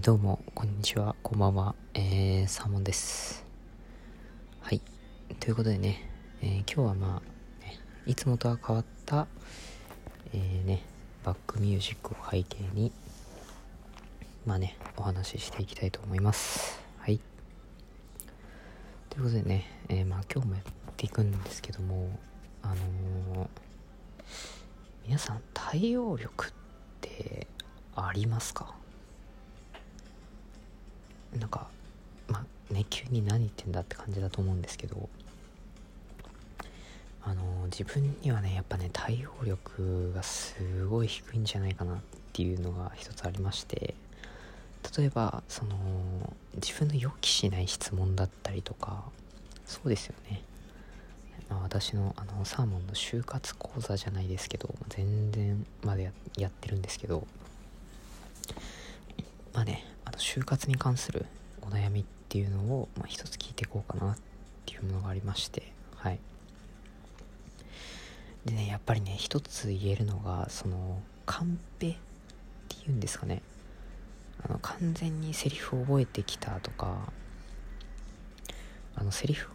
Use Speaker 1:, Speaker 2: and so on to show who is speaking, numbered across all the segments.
Speaker 1: ー、どうも、こんにちは、こんばんは、えー、サーモンです。はい。ということでね、えー、今日はまあ、ね、いつもとは変わった、えー、ね、バックミュージックを背景に、まあね、お話ししていきたいと思います。はい。ということでね、え、まあ今日もやっていくんですけども、あの、皆さん、対応力ってありますか？なんかまあね急に何言ってんだって感じだと思うんですけどあの自分にはねやっぱね対応力がすごい低いんじゃないかなっていうのが一つありまして例えばその自分の予期しない質問だったりとかそうですよね、ま、私のあのサーモンの就活講座じゃないですけど全然までやってるんですけどまあね就活に関するお悩みっていうのを、まあ、一つ聞いていこうかなっていうものがありましてはい。でねやっぱりね一つ言えるのがそのカンペっていうんですかね。あの完全にセリフを覚えてきたとかあのセリフ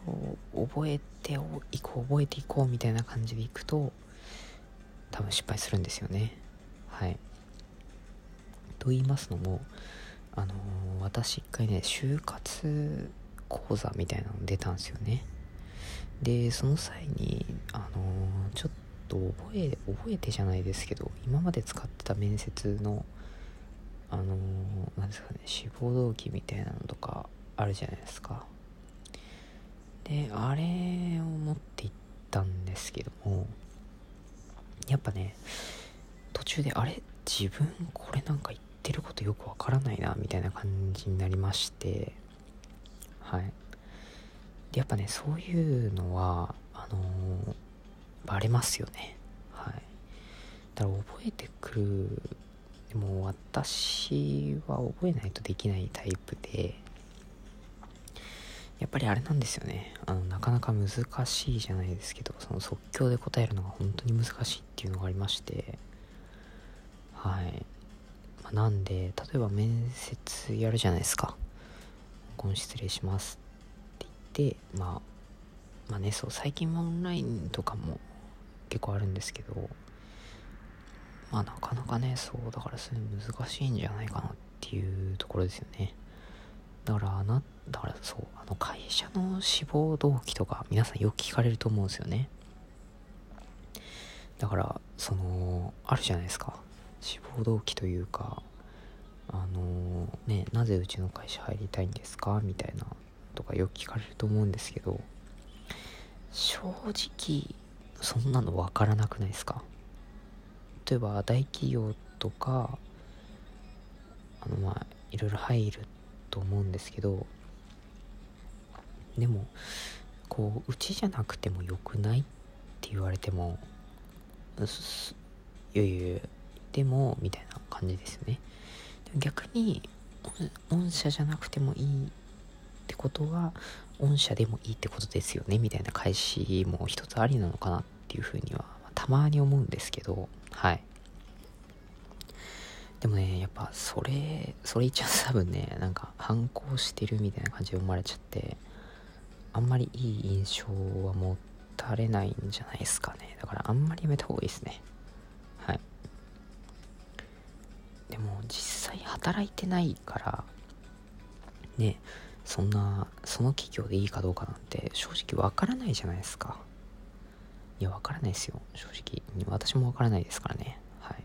Speaker 1: を覚えていこう覚えていこうみたいな感じでいくと多分失敗するんですよね。はい。と言いますのもあのー、私一回ね就活講座みたいなの出たんですよね。でその際にあのー、ちょっと覚え覚えてじゃないですけど今まで使ってた面接のあのー、ですかね志望動機みたいなのとかあるじゃないですか。であれを持っていったんですけどもやっぱね途中であれ？自分これなんか言っってることよくわからないなみたいな感じになりまして。はい。でやっぱねそういうのはあのー、バレますよね。はい。だから覚えてくるでも私は覚えないとできないタイプでやっぱりあれなんですよね。あのなかなか難しいじゃないですけどその即興で答えるのが本当に難しいっていうのがありまして。はい。まあ、なんで例えば面接やるじゃないですか「ご失礼します」って言ってまあまあねそう最近はオンラインとかも結構あるんですけどまあなかなかねそうだからそういう難しいんじゃないかなっていうところですよね。だからなだからそうあの会社の志望動機とか皆さんよく聞かれると思うんですよね。だからそのあるじゃないですか。志望動機というかあのー、ねなぜうちの会社入りたいんですか？みたいなとかよく聞かれると思うんですけど正直そんなの分からなくないですか？例えば大企業とかあのまあいろいろ入ると思うんですけどでもこううちじゃなくてもよくないって言われてもいやいやいやでもみたいな感じですね。逆に御社じゃなくてもいいってことは御社でもいいってことですよね。みたいな返しも一つありなのかなっていうふうにはたまに思うんですけど。はい。でもねやっぱそれそれ言っちゃうと 多分ねなんか反抗してるみたいな感じで思われちゃってあんまりいい印象は持たれないんじゃないですかね。だからあんまりやめた方がいいですね。でも実際働いてないからねそんなその企業でいいかどうかなんて正直わからないじゃないですか。いやわからないですよ。正直私もわからないですからね。はい。っ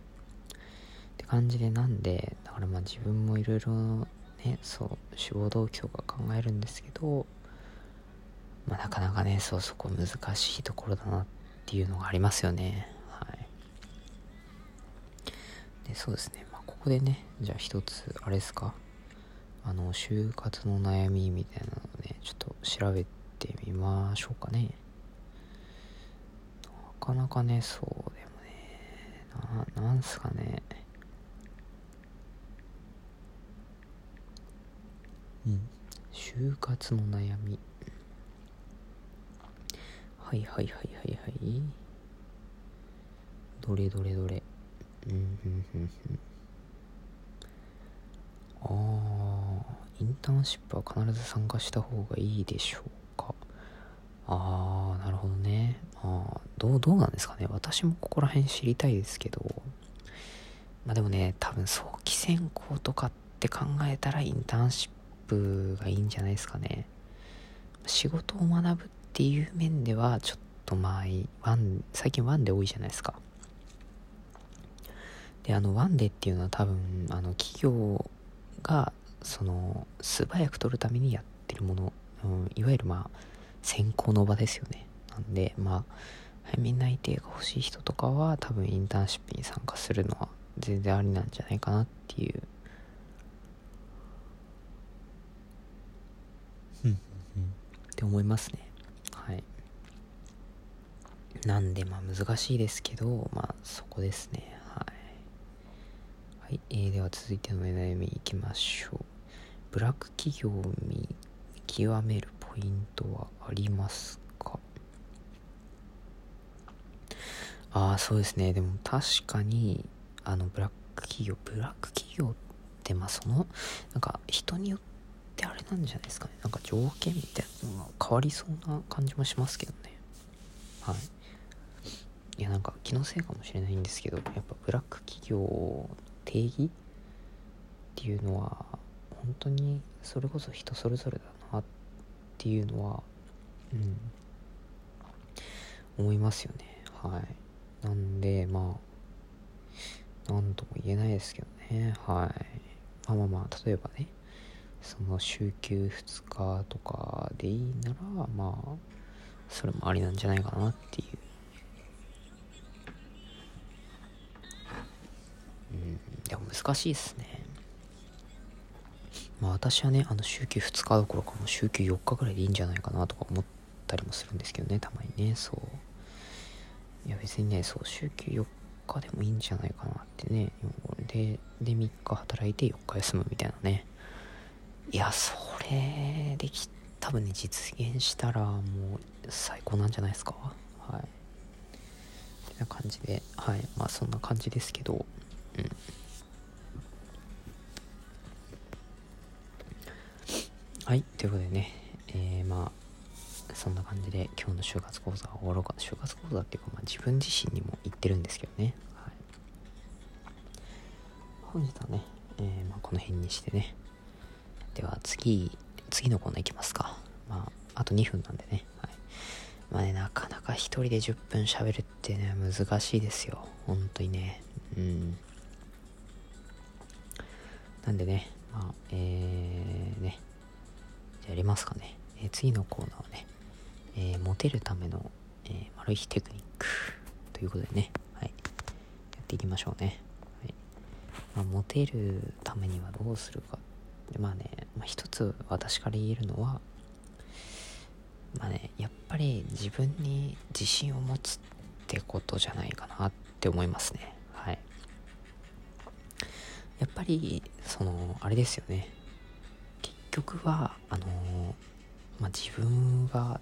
Speaker 1: て感じでなんでだからまあ自分もいろいろねそう志望動機とか考えるんですけどまあなかなかねそうそこ難しいところだなっていうのがありますよね。はい。でそうですね。ここでね、じゃあ一つ、あれですか、あの、就活の悩みみたいなのね、ちょっと調べてみましょうかね。なかなかね、そうでもね、な、なんすかね。うん。就活の悩み。はいはいはいはいはい。どれどれどれ。うん、うん、うん、うん。あターンシップは必ず参加した方がいいでしょうか？ああなるほどね。ああどうどうなんですかね。私もここら辺知りたいですけど。まあでもね多分早期選考とかって考えたらインターンシップがいいんじゃないですかね。仕事を学ぶっていう面ではちょっとまあワン最近ワンで多いじゃないですか。であのワンデっていうのは多分あの企業がその素早く取るためにやってるもの、うん、いわゆるまあ選考の場ですよね。なんでまあ早め内定が欲しい人とかは多分インターンシップに参加するのは全然ありなんじゃないかなっていう。って思いますね。はい。なんでまあ難しいですけどまあそこですね。はい、えー、では続いての悩みいきましょうブラック企業を見極めるポイントはありますか？ああそうですね。でも確かにあのブラック企業ブラック企業ってまあそのなんか人によってあれなんじゃないですかね。なんか条件みたいなのが変わりそうな感じもしますけどね。はい。いやなんか気のせいかもしれないんですけどやっぱブラック企業の定義っていうのは本当にそれこそ人それぞれだなっていうのはうん思いますよね。はい。なんでまあ何とも言えないですけどね。はい。まあまあまあ例えばねその週休2日とかでいいならまあそれもありなんじゃないかなっていう。うんでも難しいですね。まあ私はね、あの週休2日どころかも週休4日ぐらいでいいんじゃないかなとか思ったりもするんですけどね、たまにね、そう。いや別にね、そう、週休4日でもいいんじゃないかなってね。で、で3日働いて4日休むみたいなね。いや、それでき、多分ね、実現したらもう最高なんじゃないですか？はい。てな感じで、はい。まあそんな感じですけど、うん。はい、ということでね、えー、まあ、そんな感じで今日の就活講座は終わろうか就活講座っていうか、まあ、自分自身にも言ってるんですけどね。はい、本日はね、えー、まあ、この辺にしてね。では次、次のコーナーいきますか。まあ、あと2分なんでね。はい。まあね、なかなか一人で10分喋るってね、難しいですよ。本当にね。うん。なんでね、まあ、えー、ね、やりますかね。えー、次のコーナーはね、えー、モテるための、えー、マル秘テクニックということでね、はい、やっていきましょうね。はいまあ、モテるためにはどうするか。でまあね、まあ、一つ私から言えるのは、まあね、やっぱり自分に自信を持つってことじゃないかなって思いますね。はい。やっぱり、その、あれですよね。局はあのー、まあ、自分が、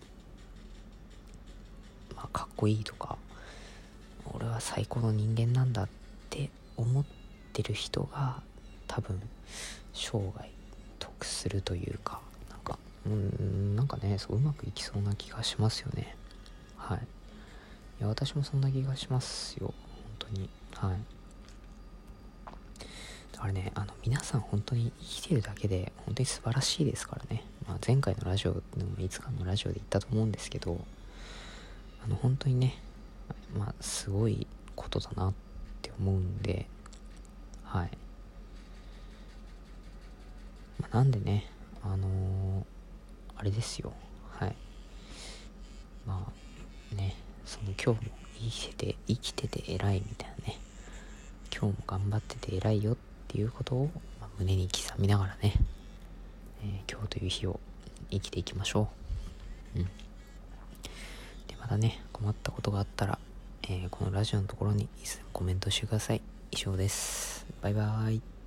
Speaker 1: まあ、かっこいいとか俺は最高の人間なんだって思ってる人が多分生涯得するというかなんかうんなんかねそううまくいきそうな気がしますよね。はい。いや私もそんな気がしますよ。本当に。はい。あれね、あの、皆さん本当に生きてるだけで本当に素晴らしいですからね。まあ、前回のラジオの、いつかのラジオで言ったと思うんですけど、あの、本当にね、まあ、すごいことだなって思うんで、はい。まあ、なんでね、あのー、あれですよ。はい。まあ、ね、その今日も生きてて、生きてて偉いみたいなね。今日も頑張ってて偉いよってっていうことを、胸に刻みながらね、えー、今日という日を生きていきましょう。うん。で、またね、困ったことがあったら、えー、このラジオのところにコメントしてください。以上です。バイバーイ。